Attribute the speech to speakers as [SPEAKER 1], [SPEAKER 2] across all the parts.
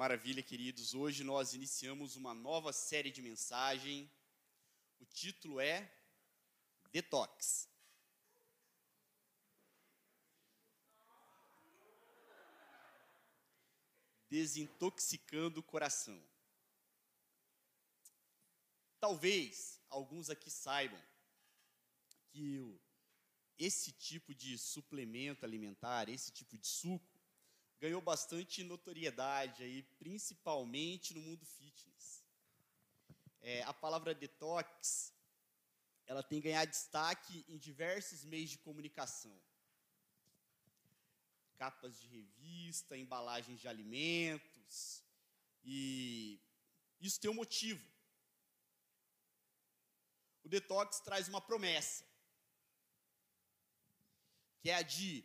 [SPEAKER 1] Maravilha, queridos. Hoje nós iniciamos uma nova série de mensagem. O título é Detox. Desintoxicando o coração. Talvez alguns aqui saibam que esse tipo de suplemento alimentar, esse tipo de suco, ganhou bastante notoriedade aí, principalmente no mundo fitness. É, a palavra detox, ela tem ganhado destaque em diversos meios de comunicação. Capas de revista, embalagens de alimentos, e isso tem um motivo. O detox traz uma promessa, que é a de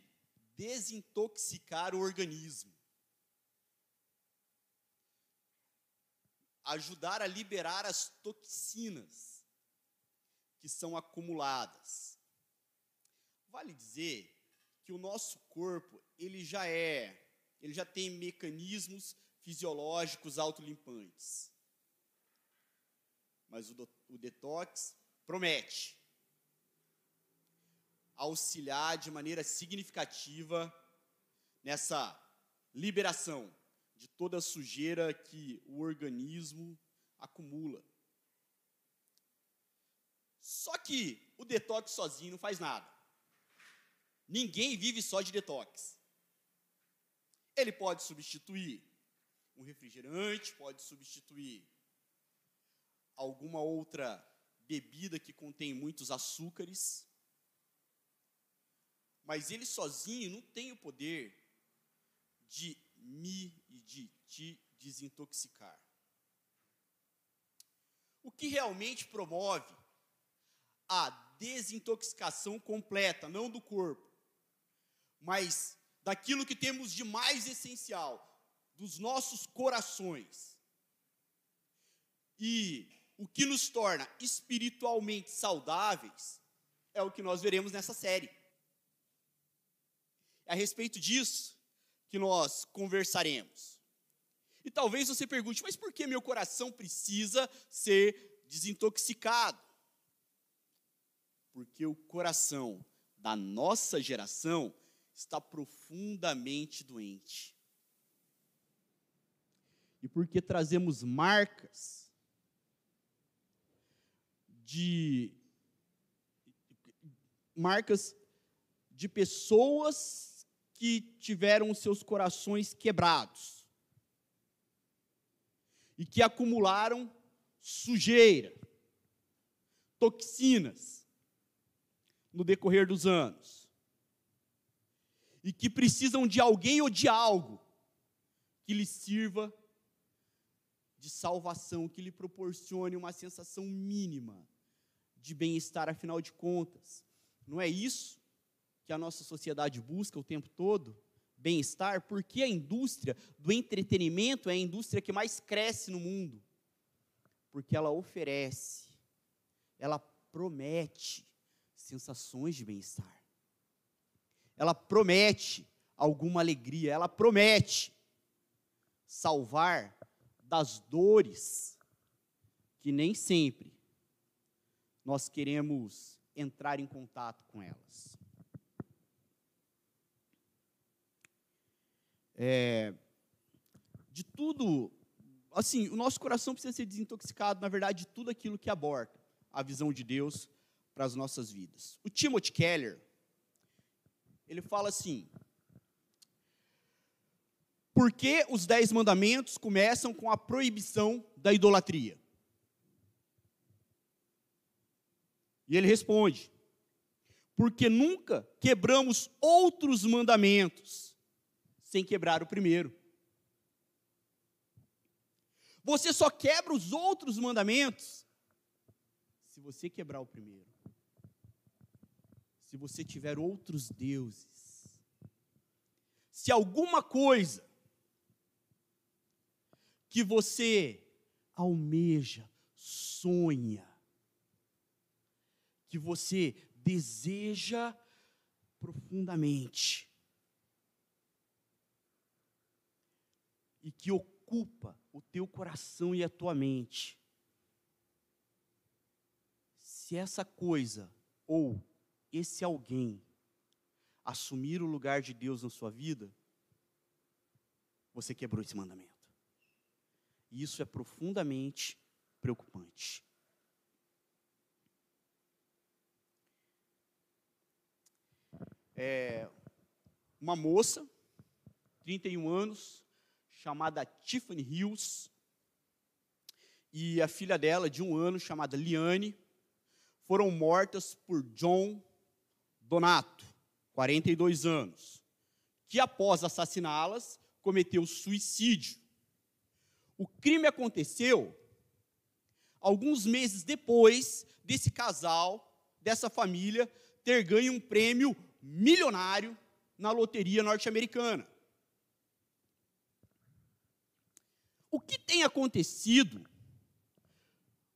[SPEAKER 1] desintoxicar o organismo. Ajudar a liberar as toxinas que são acumuladas. Vale dizer que o nosso corpo, ele já é, ele já tem mecanismos fisiológicos autolimpantes. Mas o, o detox promete auxiliar de maneira significativa nessa liberação de toda a sujeira que o organismo acumula. Só que o detox sozinho não faz nada. Ninguém vive só de detox. Ele pode substituir um refrigerante, pode substituir alguma outra bebida que contém muitos açúcares, mas ele sozinho não tem o poder de me e de te desintoxicar. O que realmente promove a desintoxicação completa, não do corpo, mas daquilo que temos de mais essencial, dos nossos corações. E o que nos torna espiritualmente saudáveis é o que nós veremos nessa série. É a respeito disso que nós conversaremos. E talvez você pergunte, mas por que meu coração precisa ser desintoxicado? Porque o coração da nossa geração está profundamente doente. E porque trazemos marcas de marcas de pessoas que tiveram seus corações quebrados e que acumularam sujeira, toxinas no decorrer dos anos e que precisam de alguém ou de algo que lhes sirva de salvação, que lhe proporcione uma sensação mínima de bem-estar, afinal de contas. Não é isso que a nossa sociedade busca o tempo todo, bem-estar, porque a indústria do entretenimento é a indústria que mais cresce no mundo. Porque ela oferece, ela promete sensações de bem-estar. Ela promete alguma alegria, ela promete salvar das dores que nem sempre nós queremos entrar em contato com elas. É, de tudo, assim, o nosso coração precisa ser desintoxicado, na verdade, de tudo aquilo que aborta a visão de Deus para as nossas vidas. O Timothy Keller, ele fala assim: por que os dez mandamentos começam com a proibição da idolatria? E ele responde: porque nunca quebramos outros mandamentos sem quebrar o primeiro. Você só quebra os outros mandamentos se você quebrar o primeiro. Se você tiver outros deuses. Se alguma coisa que você almeja, sonha, que você deseja profundamente, e que ocupa o teu coração e a tua mente, se essa coisa ou esse alguém assumir o lugar de Deus na sua vida, você quebrou esse mandamento. E isso é profundamente preocupante. É, uma moça, 31 anos, chamada Tiffany Hills, e a filha dela, de um ano, chamada Liane, foram mortas por John Donato, 42 anos, que após assassiná-las, cometeu suicídio. O crime aconteceu alguns meses depois desse casal, dessa família, ter ganho um prêmio milionário na loteria norte-americana. O que tem acontecido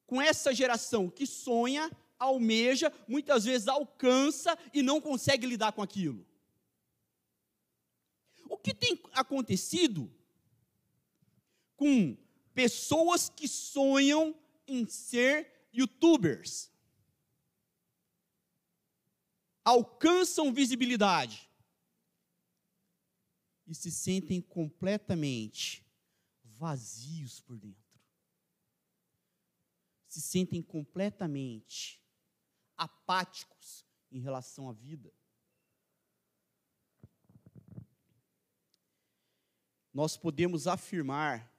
[SPEAKER 1] com essa geração que sonha, almeja, muitas vezes alcança e não consegue lidar com aquilo? O que tem acontecido com pessoas que sonham em ser youtubers? Alcançam visibilidade e se sentem completamente vazios por dentro. Se sentem completamente apáticos em relação à vida. Nós podemos afirmar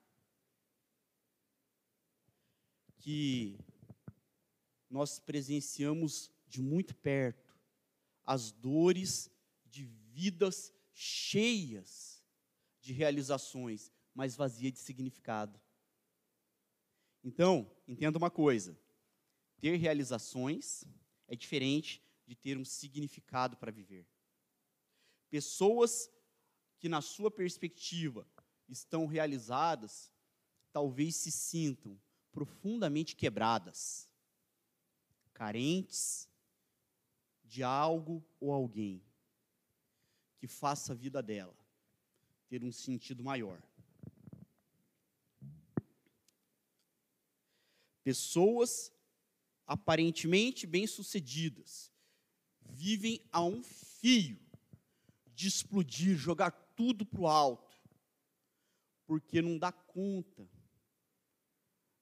[SPEAKER 1] que nós presenciamos de muito perto as dores de vidas cheias de realizações, mas vazia de significado. Então, entenda uma coisa: ter realizações é diferente de ter um significado para viver. Pessoas que, na sua perspectiva, estão realizadas, talvez se sintam profundamente quebradas, carentes de algo ou alguém que faça a vida dela ter um sentido maior. Pessoas aparentemente bem-sucedidas vivem a um fio de explodir, jogar tudo para o alto, porque não dá conta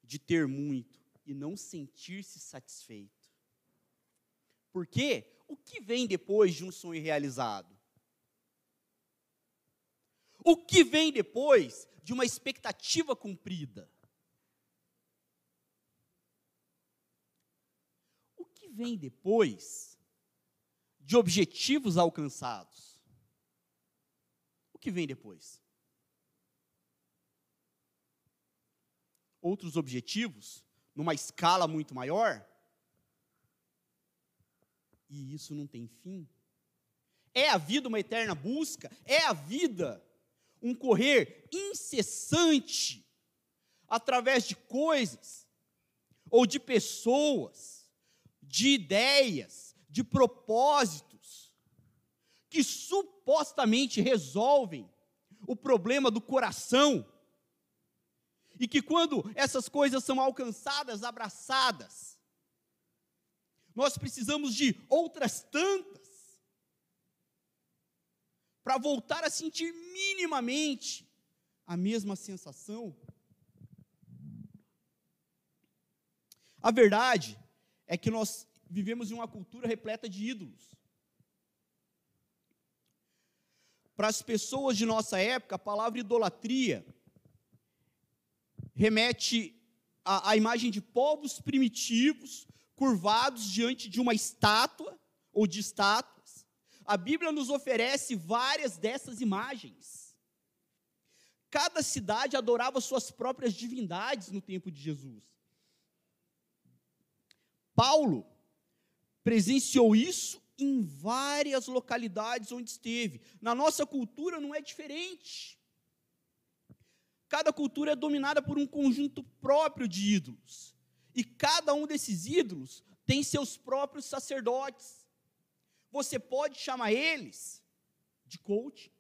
[SPEAKER 1] de ter muito e não sentir-se satisfeito. Porque o que vem depois de um sonho realizado? O que vem depois de uma expectativa cumprida? O que vem depois de objetivos alcançados? O que vem depois? outros objetivos, numa escala muito maior, e isso não tem fim. É a vida uma eterna busca, é a vida um correr incessante através de coisas, ou de pessoas, de ideias, de propósitos, que supostamente resolvem o problema do coração e que quando essas coisas são alcançadas, abraçadas, nós precisamos de outras tantas para voltar a sentir minimamente a mesma sensação. A verdade é que nós vivemos em uma cultura repleta de ídolos. Para as pessoas de nossa época, a palavra idolatria remete à, à imagem de povos primitivos, curvados diante de uma estátua ou de estátuas. A Bíblia nos oferece várias dessas imagens. Cada cidade adorava suas próprias divindades no tempo de Jesus. Paulo presenciou isso em várias localidades onde esteve. Na nossa cultura não é diferente. Cada cultura é dominada por um conjunto próprio de ídolos. E cada um desses ídolos tem seus próprios sacerdotes. Você pode chamar eles de coach.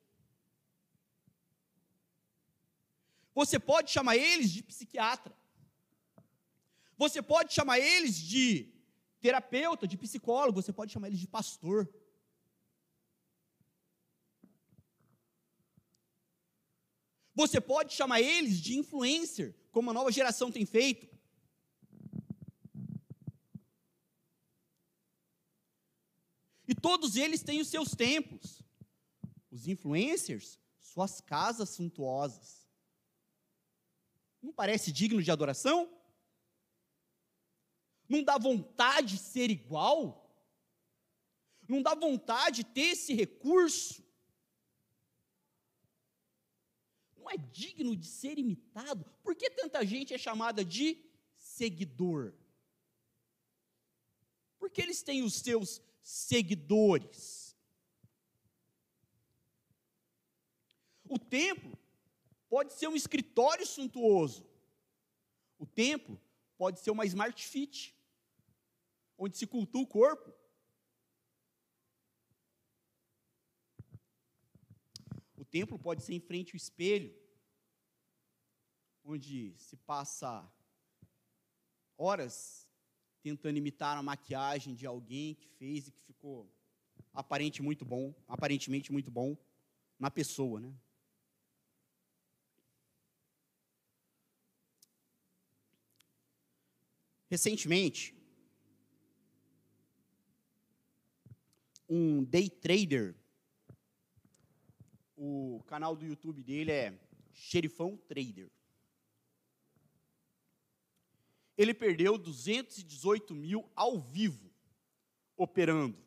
[SPEAKER 1] Você pode chamar eles de psiquiatra. Você pode chamar eles de terapeuta, de psicólogo, você pode chamar eles de pastor. Você pode chamar eles de influencer, como a nova geração tem feito. E todos eles têm os seus templos. Os influencers, suas casas suntuosas. Não parece digno de adoração? Não dá vontade de ser igual? Não dá vontade de ter esse recurso? Não é digno de ser imitado? Por que tanta gente é chamada de seguidor? Porque eles têm os seus seguidores. O templo pode ser um escritório suntuoso. O templo pode ser uma smart fit, onde se cultua o corpo. O templo pode ser em frente ao espelho, onde se passa horas tentando imitar a maquiagem de alguém que fez e que ficou aparente muito bom, aparentemente muito bom na pessoa, né? Recentemente, um day trader, o canal do YouTube dele é Xerifão Trader. ele perdeu 218 mil ao vivo, operando.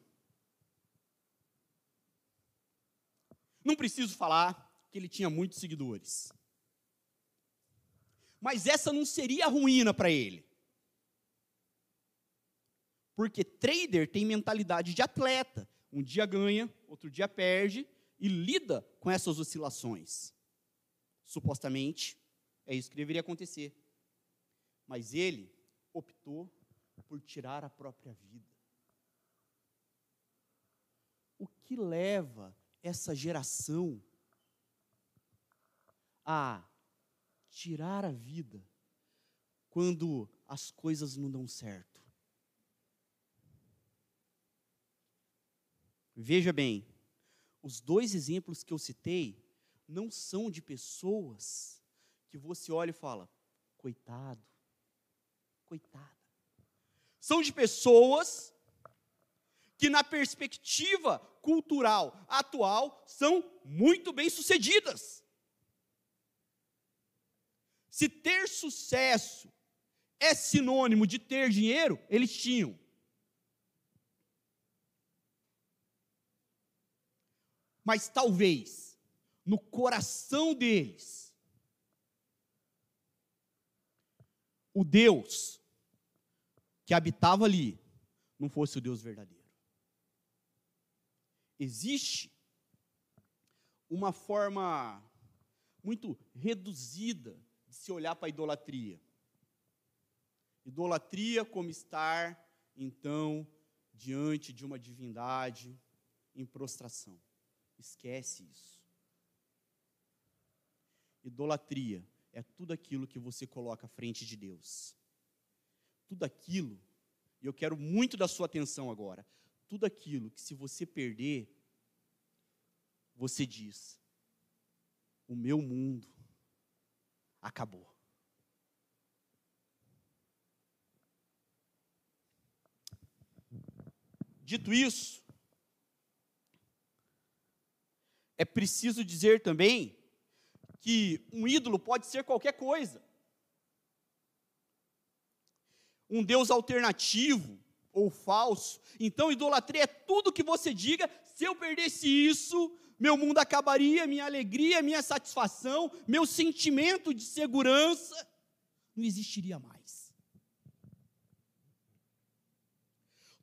[SPEAKER 1] Não preciso falar que ele tinha muitos seguidores. Mas essa não seria a ruína para ele. Porque trader tem mentalidade de atleta. Um dia ganha, outro dia perde e lida com essas oscilações. Supostamente, é isso que deveria acontecer. Mas ele optou por tirar a própria vida. O que leva essa geração a tirar a vida quando as coisas não dão certo? Veja bem, os dois exemplos que eu citei não são de pessoas que você olha e fala, coitado, coitada. São de pessoas que, na perspectiva cultural atual, são muito bem-sucedidas. Se ter sucesso é sinônimo de ter dinheiro, eles tinham. Mas talvez, no coração deles, o Deus que habitava ali não fosse o Deus verdadeiro. Existe uma forma muito reduzida de se olhar para a idolatria. Idolatria como estar, então, diante de uma divindade em prostração. Esquece isso. Idolatria é tudo aquilo que você coloca à frente de Deus tudo aquilo, e eu quero muito da sua atenção agora, tudo aquilo que se você perder, você diz: o meu mundo acabou. Dito isso, é preciso dizer também que um ídolo pode ser qualquer coisa um Deus alternativo ou falso. Então, idolatria é tudo que você diga: se eu perdesse isso, meu mundo acabaria, minha alegria, minha satisfação, meu sentimento de segurança não existiria mais.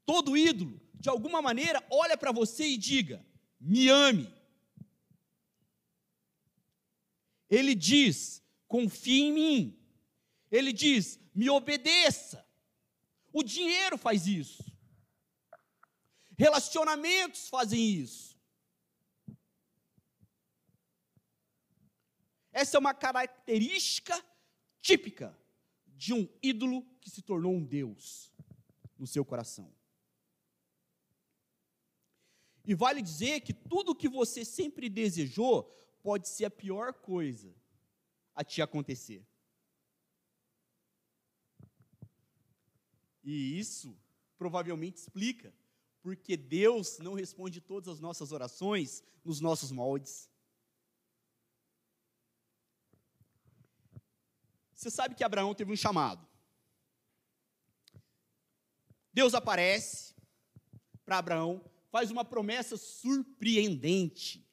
[SPEAKER 1] Todo ídolo, de alguma maneira, olha para você e diga: me ame. Ele diz: confie em mim. Ele diz: me obedeça. O dinheiro faz isso. Relacionamentos fazem isso. Essa é uma característica típica de um ídolo que se tornou um Deus no seu coração. E vale dizer que tudo que você sempre desejou pode ser a pior coisa a te acontecer. E isso provavelmente explica porque Deus não responde todas as nossas orações nos nossos moldes. Você sabe que Abraão teve um chamado. Deus aparece para Abraão, faz uma promessa surpreendente.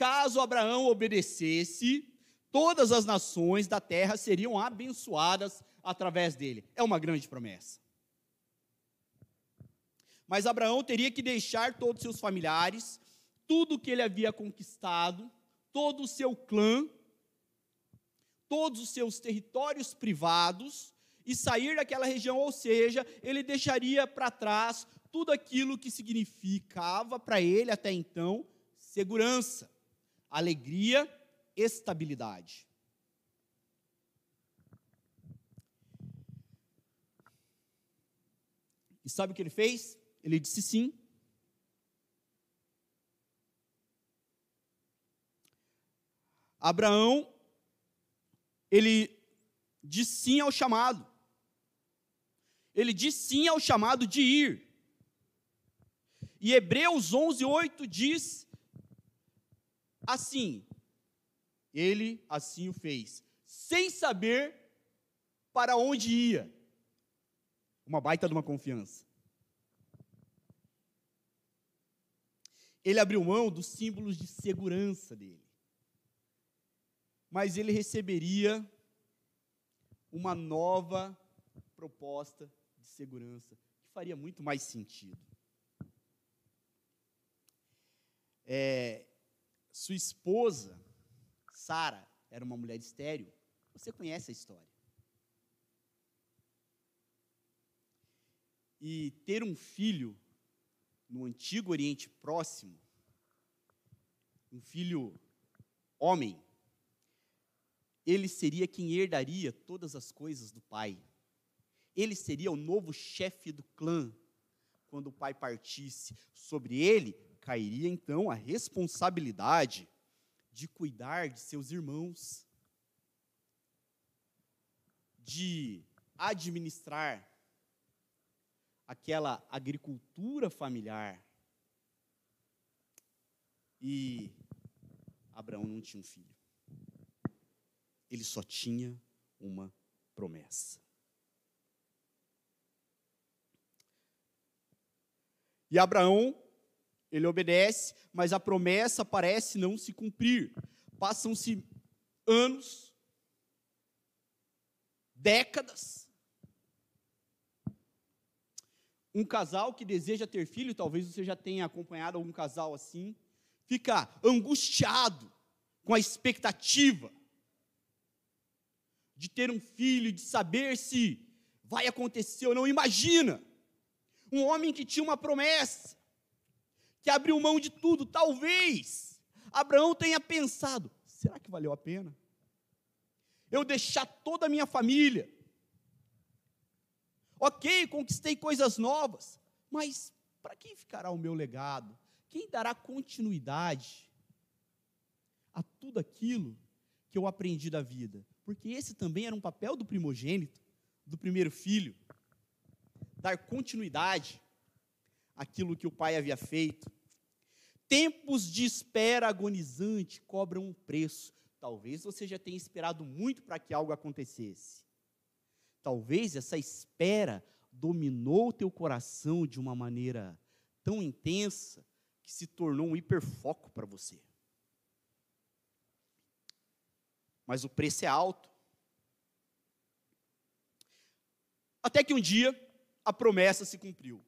[SPEAKER 1] Caso Abraão obedecesse, todas as nações da terra seriam abençoadas através dele. É uma grande promessa. Mas Abraão teria que deixar todos os seus familiares, tudo que ele havia conquistado, todo o seu clã, todos os seus territórios privados e sair daquela região, ou seja, ele deixaria para trás tudo aquilo que significava para ele até então segurança alegria, estabilidade. E sabe o que ele fez? Ele disse sim. Abraão, ele disse sim ao chamado. Ele disse sim ao chamado de ir. E Hebreus 11, 8 diz assim. Ele assim o fez, sem saber para onde ia. Uma baita de uma confiança. Ele abriu mão dos símbolos de segurança dele. Mas ele receberia uma nova proposta de segurança, que faria muito mais sentido. É, sua esposa, Sara, era uma mulher estéril. Você conhece a história. E ter um filho no antigo Oriente Próximo, um filho homem, ele seria quem herdaria todas as coisas do pai. Ele seria o novo chefe do clã quando o pai partisse. Sobre ele cairia então a responsabilidade de cuidar de seus irmãos, de administrar aquela agricultura familiar. E Abraão não tinha um filho. Ele só tinha uma promessa. E Abraão ele obedece, mas a promessa parece não se cumprir. Passam-se anos, décadas. Um casal que deseja ter filho, talvez você já tenha acompanhado algum casal assim, fica angustiado com a expectativa de ter um filho, de saber se vai acontecer ou não. Imagina um homem que tinha uma promessa, que abriu mão de tudo. Talvez Abraão tenha pensado: será que valeu a pena? Eu deixar toda a minha família. Ok, conquistei coisas novas, mas para quem ficará o meu legado? Quem dará continuidade a tudo aquilo que eu aprendi da vida? Porque esse também era um papel do primogênito, do primeiro filho, dar continuidade aquilo que o pai havia feito. Tempos de espera agonizante cobram um preço. Talvez você já tenha esperado muito para que algo acontecesse. Talvez essa espera dominou o teu coração de uma maneira tão intensa que se tornou um hiperfoco para você. Mas o preço é alto. Até que um dia a promessa se cumpriu.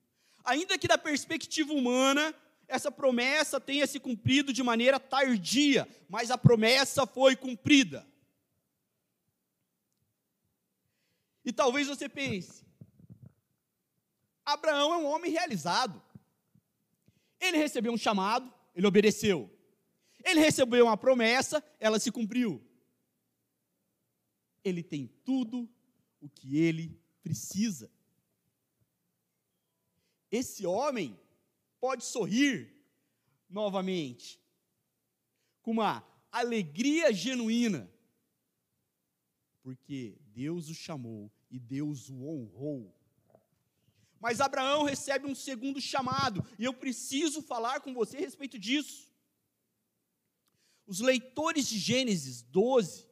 [SPEAKER 1] Ainda que da perspectiva humana, essa promessa tenha se cumprido de maneira tardia, mas a promessa foi cumprida. E talvez você pense: Abraão é um homem realizado. Ele recebeu um chamado, ele obedeceu. Ele recebeu uma promessa, ela se cumpriu. Ele tem tudo o que ele precisa. Esse homem pode sorrir novamente, com uma alegria genuína, porque Deus o chamou e Deus o honrou. Mas Abraão recebe um segundo chamado, e eu preciso falar com você a respeito disso. Os leitores de Gênesis 12,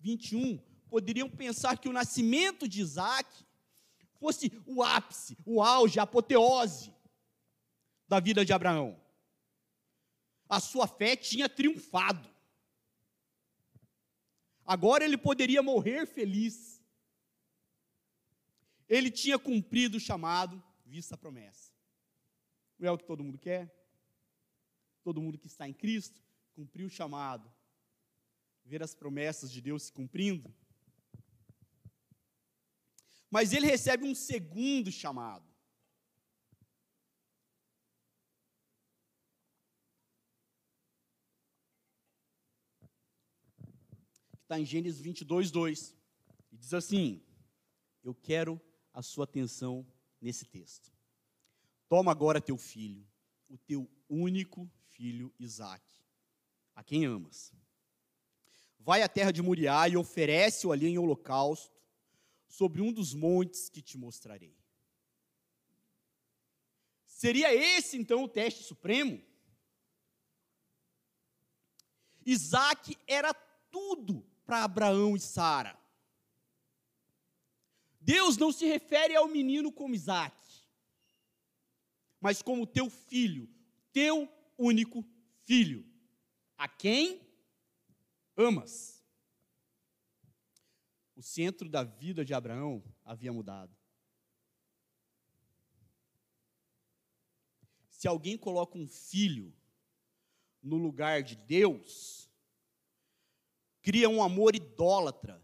[SPEAKER 1] 21, poderiam pensar que o nascimento de Isaac fosse o ápice, o auge, a apoteose da vida de Abraão. A sua fé tinha triunfado. Agora ele poderia morrer feliz. Ele tinha cumprido o chamado, vista a promessa. Não é o que todo mundo quer? Todo mundo que está em Cristo cumpriu o chamado, ver as promessas de Deus se cumprindo. Mas ele recebe um segundo chamado. Está em Gênesis 22, 2. E diz assim: Eu quero a sua atenção nesse texto. Toma agora teu filho, o teu único filho Isaque, a quem amas. Vai à terra de Moriá e oferece-o ali em holocausto sobre um dos montes que te mostrarei. Seria esse então o teste supremo? Isaac era tudo para Abraão e Sara. Deus não se refere ao menino como Isaac, mas como teu filho, teu único filho, a quem amas o centro da vida de Abraão havia mudado. Se alguém coloca um filho no lugar de Deus, cria um amor idólatra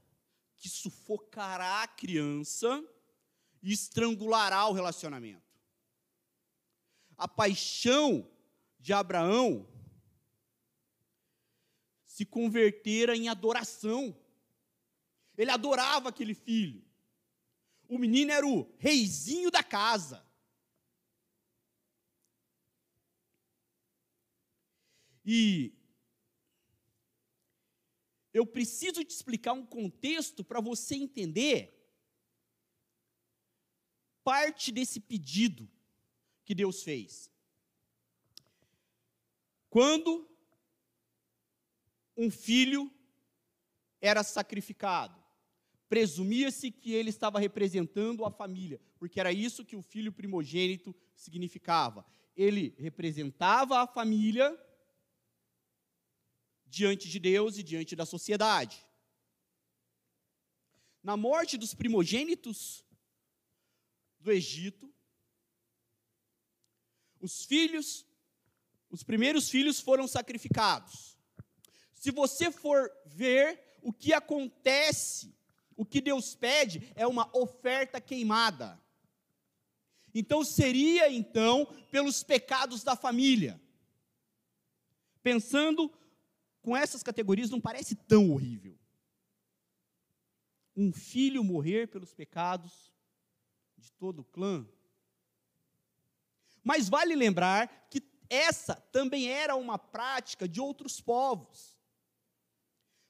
[SPEAKER 1] que sufocará a criança e estrangulará o relacionamento. A paixão de Abraão se convertera em adoração. Ele adorava aquele filho. O menino era o reizinho da casa. E eu preciso te explicar um contexto para você entender parte desse pedido que Deus fez. Quando um filho era sacrificado, presumia-se que ele estava representando a família, porque era isso que o filho primogênito significava. Ele representava a família diante de Deus e diante da sociedade. Na morte dos primogênitos do Egito, os filhos, os primeiros filhos foram sacrificados. Se você for ver o que acontece o que Deus pede é uma oferta queimada. Então seria então pelos pecados da família. Pensando com essas categorias não parece tão horrível. Um filho morrer pelos pecados de todo o clã. Mas vale lembrar que essa também era uma prática de outros povos.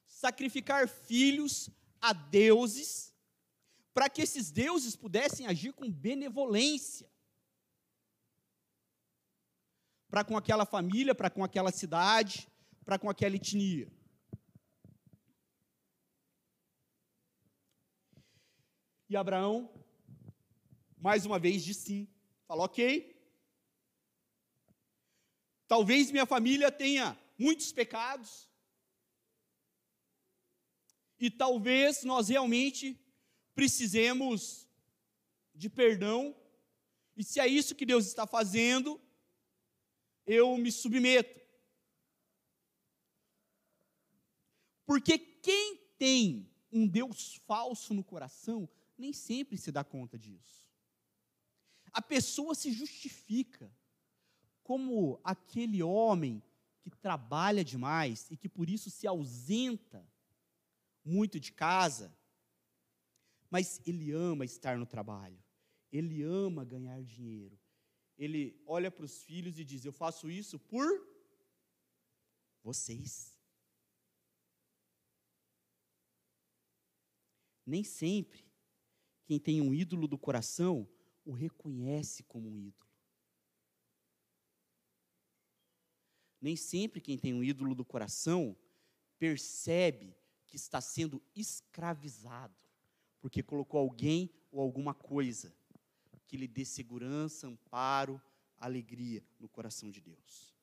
[SPEAKER 1] Sacrificar filhos a deuses, para que esses deuses pudessem agir com benevolência. Para com aquela família, para com aquela cidade, para com aquela etnia. E Abraão, mais uma vez, disse sim. Falou, ok. Talvez minha família tenha muitos pecados, e talvez nós realmente precisemos de perdão. E se é isso que Deus está fazendo, eu me submeto. Porque quem tem um Deus falso no coração, nem sempre se dá conta disso. A pessoa se justifica, como aquele homem que trabalha demais e que por isso se ausenta muito de casa, mas ele ama estar no trabalho, ele ama ganhar dinheiro. Ele olha para os filhos e diz: Eu faço isso por vocês. Nem sempre quem tem um ídolo do coração o reconhece como um ídolo. Nem sempre quem tem um ídolo do coração percebe que está sendo escravizado, porque colocou alguém ou alguma coisa que lhe dê segurança, amparo, alegria no coração de Deus.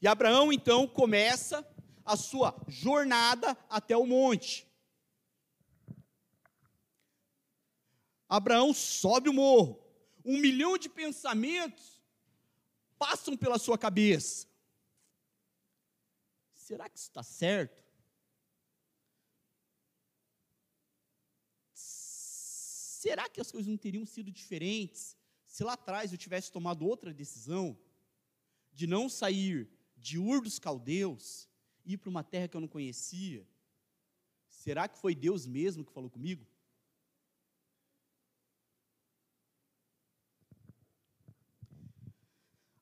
[SPEAKER 1] E Abraão então começa a sua jornada até o monte. Abraão sobe o morro. Um milhão de pensamentos passam pela sua cabeça. Será que isso está certo? Será que as coisas não teriam sido diferentes se lá atrás eu tivesse tomado outra decisão de não sair de Ur dos Caldeus ir para uma terra que eu não conhecia? Será que foi Deus mesmo que falou comigo?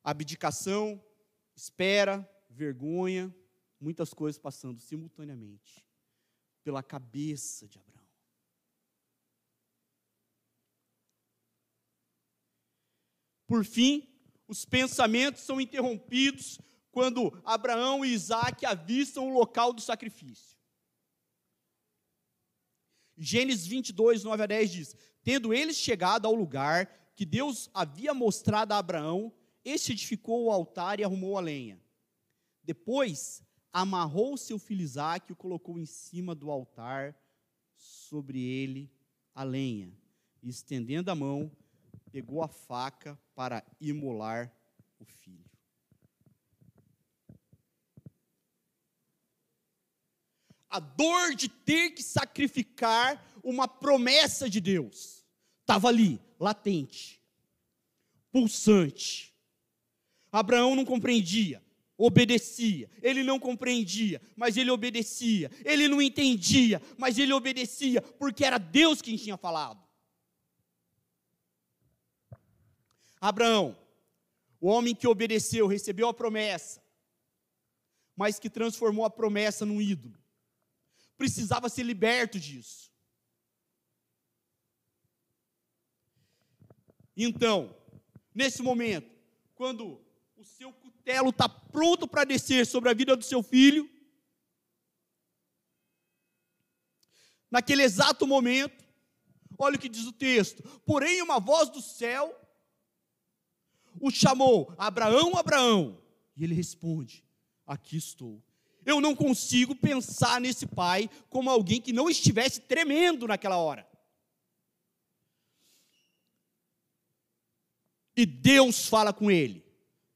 [SPEAKER 1] Abdicação, espera, vergonha, muitas coisas passando simultaneamente pela cabeça de Abraão. Por fim, os pensamentos são interrompidos quando Abraão e Isaac avistam o local do sacrifício. Gênesis 22, 9 a 10 diz: Tendo eles chegado ao lugar que Deus havia mostrado a Abraão, este edificou o altar e arrumou a lenha. Depois, amarrou seu filho Isaac e o colocou em cima do altar, sobre ele a lenha. E estendendo a mão, pegou a faca para imolar o filho. a dor de ter que sacrificar uma promessa de Deus. Estava ali, latente, pulsante. Abraão não compreendia, obedecia. Ele não compreendia, mas ele obedecia. Ele não entendia, mas ele obedecia, porque era Deus quem tinha falado. Abraão, o homem que obedeceu, recebeu a promessa, mas que transformou a promessa num ídolo precisava ser liberto disso. Então, nesse momento, quando o seu cutelo está pronto para descer sobre a vida do seu filho, naquele exato momento, olha o que diz o texto: porém, uma voz do céu o chamou: Abraão, Abraão. E ele responde: Aqui estou. Eu não consigo pensar nesse pai como alguém que não estivesse tremendo naquela hora. E Deus fala com ele: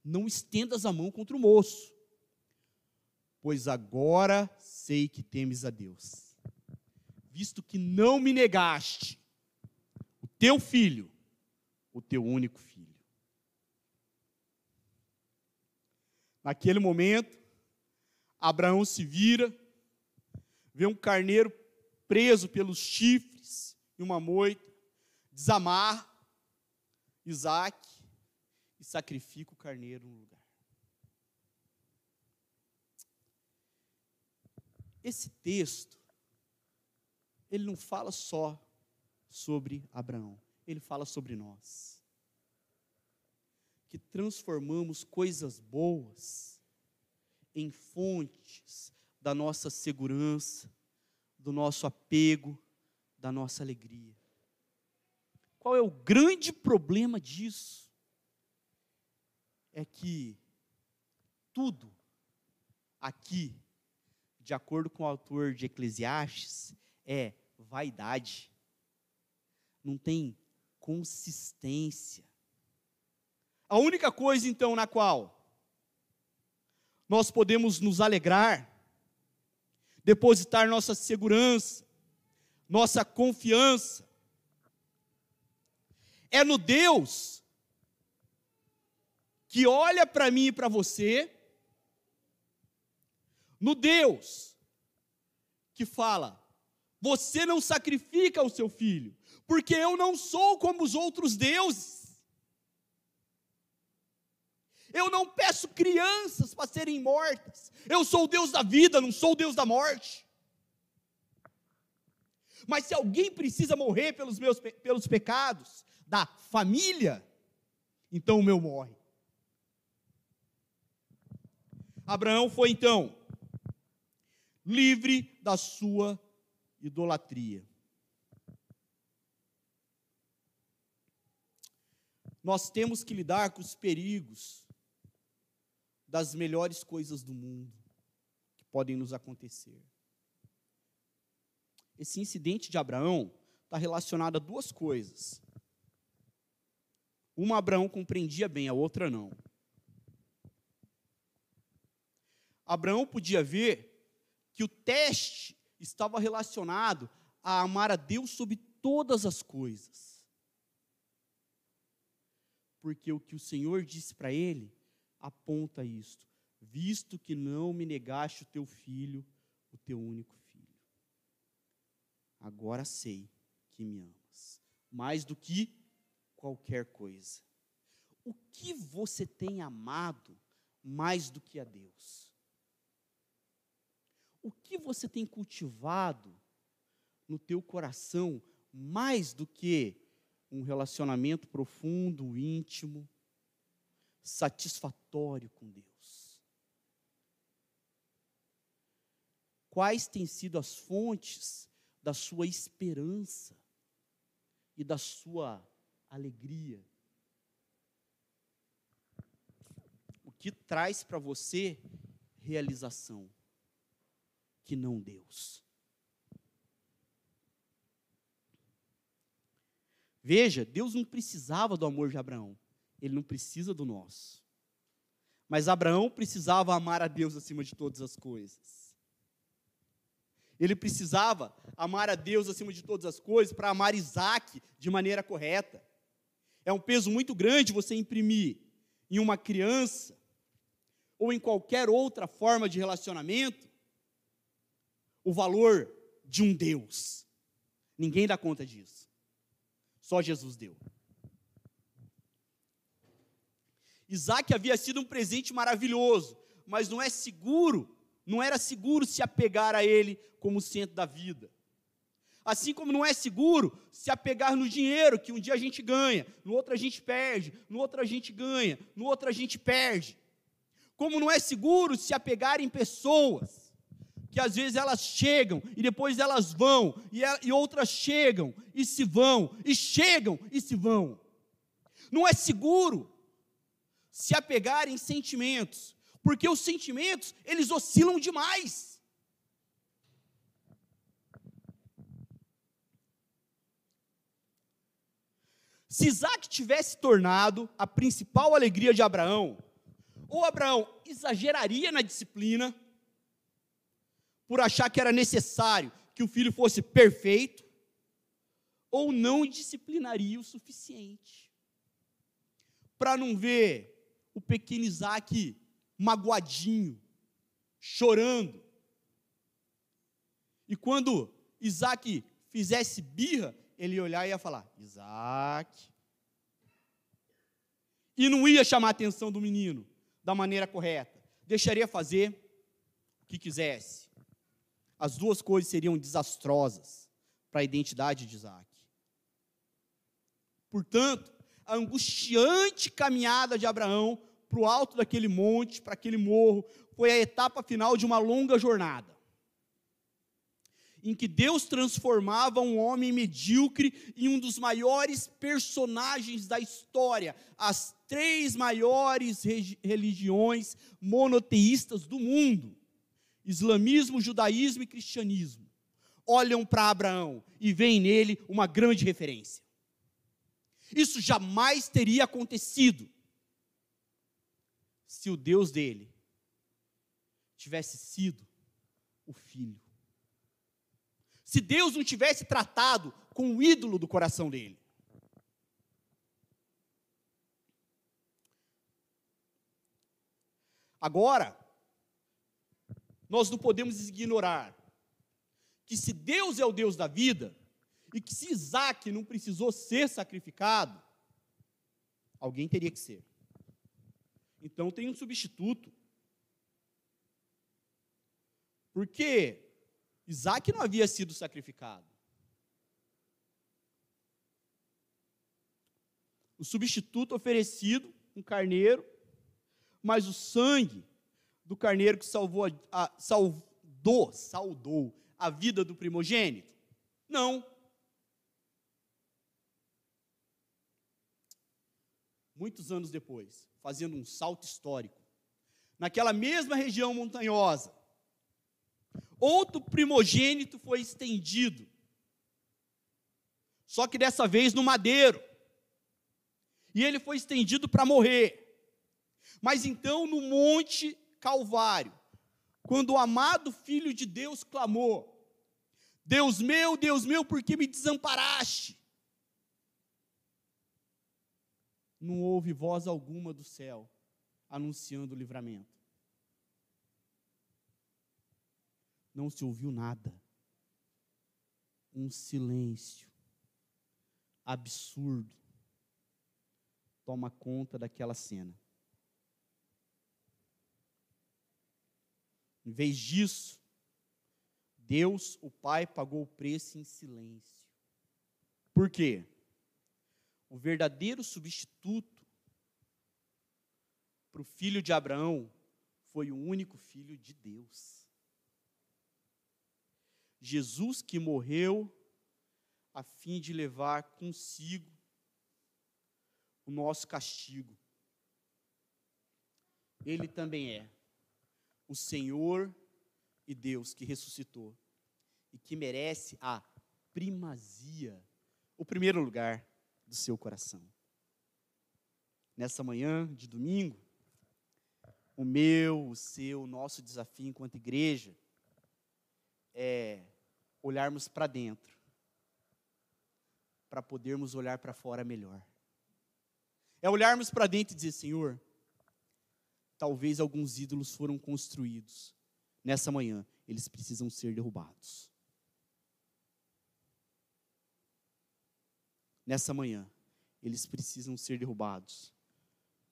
[SPEAKER 1] Não estendas a mão contra o moço, pois agora sei que temes a Deus, visto que não me negaste o teu filho, o teu único filho. Naquele momento, Abraão se vira, vê um carneiro preso pelos chifres e uma moita, desamarra Isaac sacrifica o carneiro no lugar. Esse texto, ele não fala só sobre Abraão, ele fala sobre nós. Que transformamos coisas boas em fontes da nossa segurança, do nosso apego, da nossa alegria. Qual é o grande problema disso? É que tudo aqui, de acordo com o autor de Eclesiastes, é vaidade. Não tem consistência. A única coisa, então, na qual nós podemos nos alegrar, depositar nossa segurança, nossa confiança. É no Deus que olha para mim e para você, no Deus que fala: você não sacrifica o seu filho, porque eu não sou como os outros deuses. Eu não peço crianças para serem mortas. Eu sou o Deus da vida, não sou o Deus da morte. Mas se alguém precisa morrer pelos meus pelos pecados da família, então o meu morre. Abraão foi então livre da sua idolatria. Nós temos que lidar com os perigos das melhores coisas do mundo que podem nos acontecer. Esse incidente de Abraão está relacionado a duas coisas. Uma Abraão compreendia bem, a outra não. Abraão podia ver que o teste estava relacionado a amar a Deus sobre todas as coisas. Porque o que o Senhor disse para ele aponta isto: visto que não me negaste o teu filho, o teu único filho. Agora sei que me amas, mais do que qualquer coisa. O que você tem amado mais do que a Deus? Que você tem cultivado no teu coração mais do que um relacionamento profundo, íntimo, satisfatório com Deus? Quais têm sido as fontes da sua esperança e da sua alegria? O que traz para você realização que não Deus? Veja, Deus não precisava do amor de Abraão ele não precisa do nosso. Mas Abraão precisava amar a Deus acima de todas as coisas. Ele precisava amar a Deus acima de todas as coisas para amar Isaac de maneira correta. É um peso muito grande você imprimir em uma criança ou em qualquer outra forma de relacionamento o valor de um Deus. Ninguém dá conta disso. Só Jesus deu. Isaac havia sido um presente maravilhoso, mas não é seguro, não era seguro se apegar a ele como centro da vida. Assim como não é seguro se apegar no dinheiro que um dia a gente ganha, no outro a gente perde, no outro a gente ganha, no outro a gente perde. Como não é seguro se apegar em pessoas, que às vezes elas chegam e depois elas vão, e, e outras chegam e se vão, e chegam e se vão. Não é seguro se apegar em sentimentos, porque os sentimentos, eles oscilam demais. Se Isaac tivesse tornado a principal alegria de Abraão, ou Abraão exageraria na disciplina, por achar que era necessário que o filho fosse perfeito, ou não disciplinaria o suficiente. Para não ver o pequeno Isaac magoadinho, chorando. E quando Isaac fizesse birra, ele ia olhar e ia falar: Isaac. E não ia chamar a atenção do menino da maneira correta. Deixaria fazer o que quisesse. As duas coisas seriam desastrosas para a identidade de Isaac. Portanto, a angustiante caminhada de Abraão para o alto daquele monte, para aquele morro, foi a etapa final de uma longa jornada. Em que Deus transformava um homem medíocre em um dos maiores personagens da história. As três maiores religiões monoteístas do mundo: islamismo, judaísmo e cristianismo. Olham para Abraão e veem nele uma grande referência. Isso jamais teria acontecido se o Deus dele tivesse sido o filho. Se Deus não tivesse tratado com o ídolo do coração dele. Agora, nós não podemos ignorar que se Deus é o Deus da vida, e que se Isaac não precisou ser sacrificado, alguém teria que ser. Então tem um substituto. Porque Isaac não havia sido sacrificado. O substituto oferecido, um carneiro, mas o sangue do carneiro que salvou a, a, saudou a vida do primogênito? Não. Muitos anos depois, fazendo um salto histórico, naquela mesma região montanhosa, outro primogênito foi estendido, só que dessa vez no madeiro, e ele foi estendido para morrer. Mas então no Monte Calvário, quando o amado Filho de Deus clamou: Deus meu, Deus meu, por que me desamparaste? Não houve voz alguma do céu anunciando o livramento. Não se ouviu nada. Um silêncio absurdo toma conta daquela cena. Em vez disso, Deus, o Pai, pagou o preço em silêncio. Por quê? O verdadeiro substituto para o filho de Abraão foi o único filho de Deus. Jesus que morreu a fim de levar consigo o nosso castigo. Ele também é o Senhor e Deus que ressuscitou e que merece a primazia, o primeiro lugar do seu coração. Nessa manhã de domingo, o meu, o seu, o nosso desafio enquanto igreja é olharmos para dentro, para podermos olhar para fora melhor. É olharmos para dentro e dizer: Senhor, talvez alguns ídolos foram construídos. Nessa manhã, eles precisam ser derrubados. Nessa manhã, eles precisam ser derrubados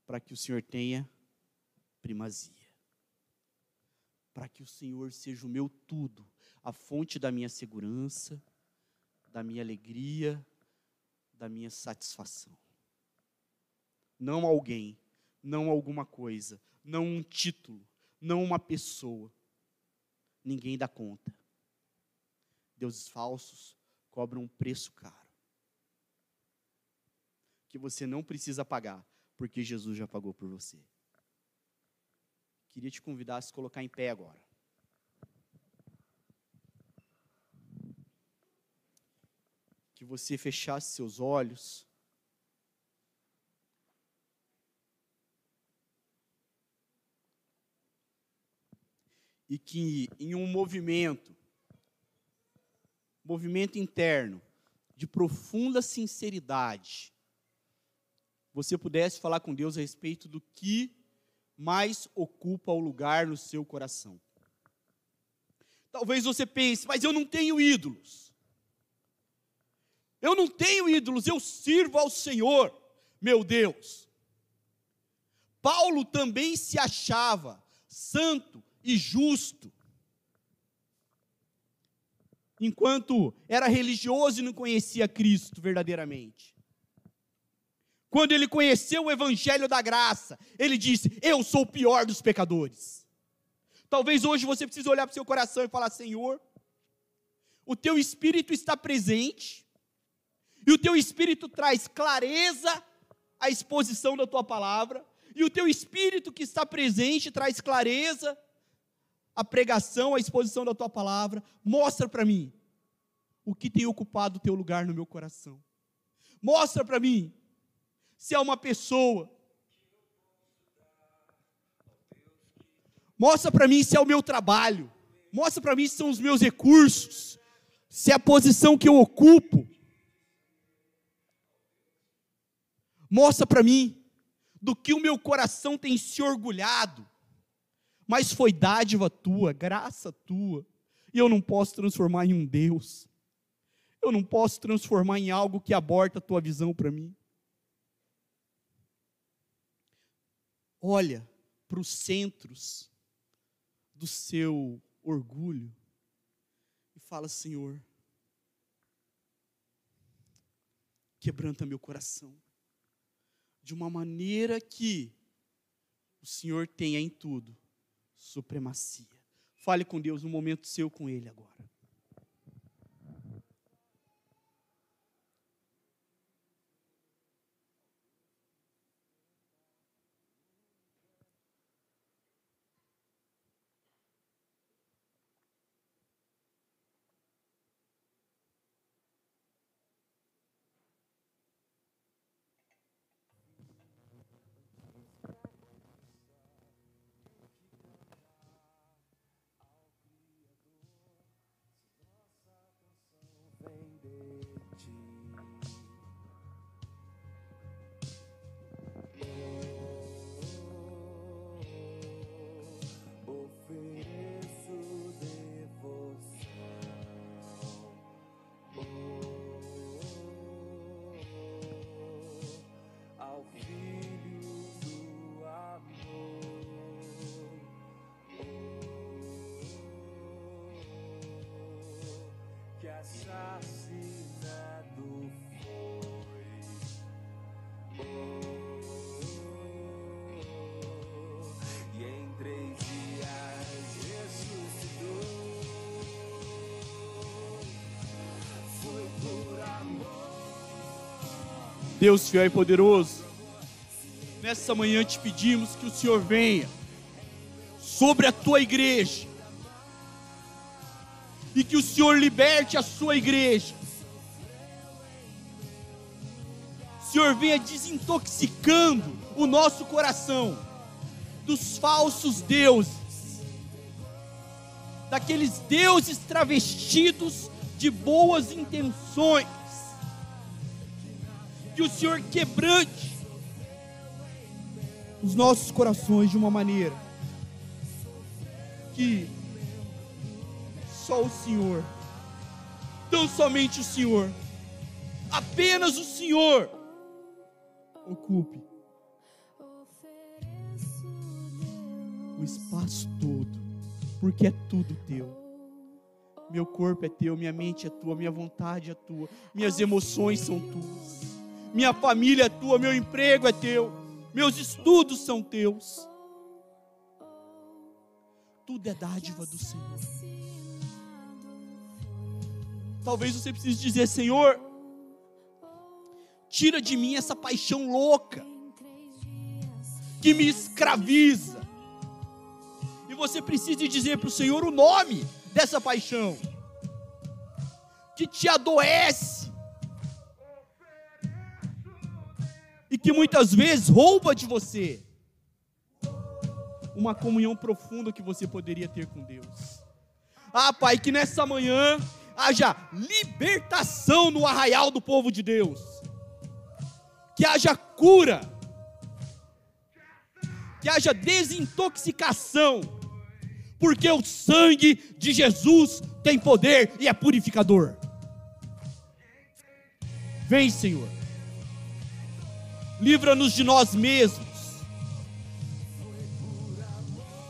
[SPEAKER 1] para que o Senhor tenha primazia. Para que o Senhor seja o meu tudo, a fonte da minha segurança, da minha alegria, da minha satisfação. Não alguém, não alguma coisa, não um título, não uma pessoa. Ninguém dá conta. Deuses falsos cobram um preço caro. Que você não precisa pagar, porque Jesus já pagou por você. Queria te convidar a se colocar em pé agora. Que você fechasse seus olhos. E que em um movimento, movimento interno, de profunda sinceridade, você pudesse falar com Deus a respeito do que mais ocupa o lugar no seu coração. Talvez você pense, mas eu não tenho ídolos. Eu não tenho ídolos, eu sirvo ao Senhor, meu Deus. Paulo também se achava santo e justo. Enquanto era religioso e não conhecia Cristo verdadeiramente. Quando ele conheceu o Evangelho da Graça, ele disse: Eu sou o pior dos pecadores. Talvez hoje você precise olhar para o seu coração e falar: Senhor, o teu espírito está presente, e o teu espírito traz clareza à exposição da tua palavra, e o teu espírito que está presente traz clareza a pregação, a exposição da tua palavra, mostra para mim o que tem ocupado o teu lugar no meu coração. Mostra para mim se é uma pessoa. Mostra para mim se é o meu trabalho. Mostra para mim se são os meus recursos. Se é a posição que eu ocupo. Mostra para mim do que o meu coração tem se orgulhado mas foi dádiva tua, graça tua, e eu não posso transformar em um Deus. Eu não posso transformar em algo que aborta a tua visão para mim. Olha para os centros do seu orgulho e fala: Senhor, quebranta meu coração, de uma maneira que o Senhor tenha em tudo supremacia. Fale com Deus no momento seu com Ele agora.
[SPEAKER 2] Assassinado foi. e em três dias ressuscitou. Foi por amor.
[SPEAKER 1] Deus fiel e poderoso, nessa manhã te pedimos que o Senhor venha sobre a tua igreja e que o Senhor liberte a sua igreja. Senhor venha desintoxicando o nosso coração dos falsos deuses, daqueles deuses travestidos de boas intenções. Que o Senhor quebrante os nossos corações de uma maneira que só o Senhor, tão somente o Senhor, apenas o Senhor, ocupe o espaço todo, porque é tudo teu. Meu corpo é teu, minha mente é tua, minha vontade é tua, minhas emoções são tuas, minha família é tua, meu emprego é teu, meus estudos são teus. Tudo é dádiva do Senhor. Talvez você precise dizer: Senhor, tira de mim essa paixão louca que me escraviza. E você precisa dizer para o Senhor o nome dessa paixão que te adoece e que muitas vezes rouba de você uma comunhão profunda que você poderia ter com Deus. Ah, Pai, que nessa manhã haja libertação no arraial do povo de Deus, que haja cura, que haja desintoxicação, porque o sangue de Jesus tem poder e é purificador. Vem, Senhor, livra-nos de nós mesmos,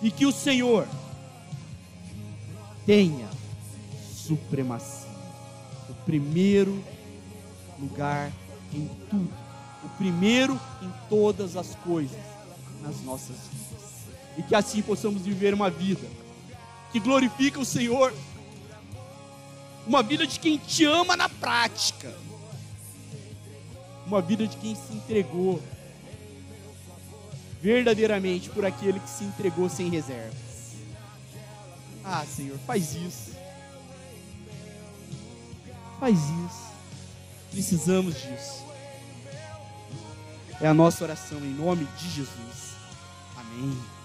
[SPEAKER 1] e que o Senhor tenha supremacia. O primeiro lugar em tudo. O primeiro em todas as coisas nas nossas vidas. E que assim possamos viver uma vida que glorifica o Senhor. Uma vida de quem te ama na prática. Uma vida de quem se entregou verdadeiramente por aquele que se entregou sem reservas. Ah, Senhor, faz isso. Faz isso. Precisamos disso. É a nossa oração em nome de Jesus. Amém.